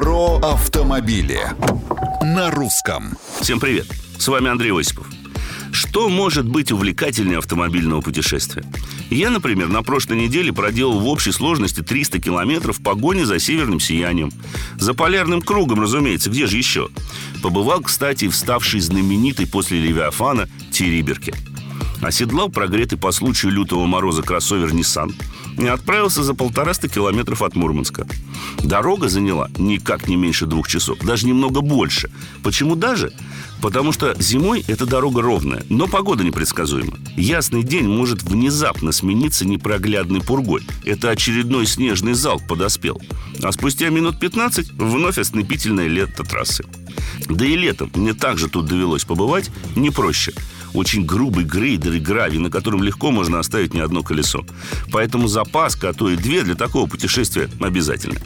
Про автомобили на русском. Всем привет! С вами Андрей Осипов. Что может быть увлекательнее автомобильного путешествия? Я, например, на прошлой неделе проделал в общей сложности 300 километров в погоне за северным сиянием. За полярным кругом, разумеется, где же еще? Побывал, кстати, в ставшей знаменитой после Левиафана Териберке. Оседлал прогретый по случаю лютого мороза кроссовер Nissan и отправился за полтораста километров от Мурманска. Дорога заняла никак не меньше двух часов, даже немного больше. Почему даже? Потому что зимой эта дорога ровная, но погода непредсказуема. Ясный день может внезапно смениться непроглядной пургой. Это очередной снежный залп подоспел. А спустя минут 15 вновь ослепительное лето трассы. Да и летом мне также тут довелось побывать не проще – очень грубый грейдер и гравий, на котором легко можно оставить не одно колесо. Поэтому запаска, а то и две для такого путешествия обязательно.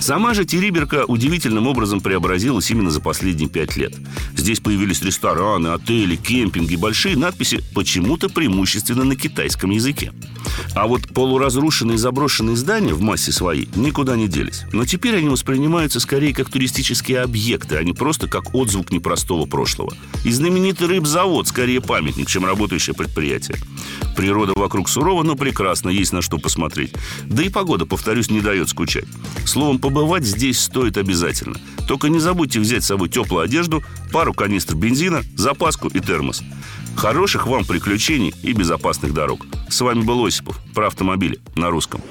Сама же Териберка удивительным образом преобразилась именно за последние пять лет. Здесь появились рестораны, отели, кемпинги, большие надписи почему-то преимущественно на китайском языке. А вот полуразрушенные заброшенные здания в массе своей никуда не делись. Но теперь они воспринимаются скорее как туристические объекты, а не просто как отзвук непростого прошлого. И знаменитый рыбзавод скорее памятник, чем работающее предприятие. Природа вокруг сурова, но прекрасно, есть на что посмотреть. Да и погода, повторюсь, не дает скучать. Словом, побывать здесь стоит обязательно. Только не забудьте взять с собой теплую одежду, пару канистр бензина, запаску и термос. Хороших вам приключений и безопасных дорог. С вами был Осипов про автомобили на русском.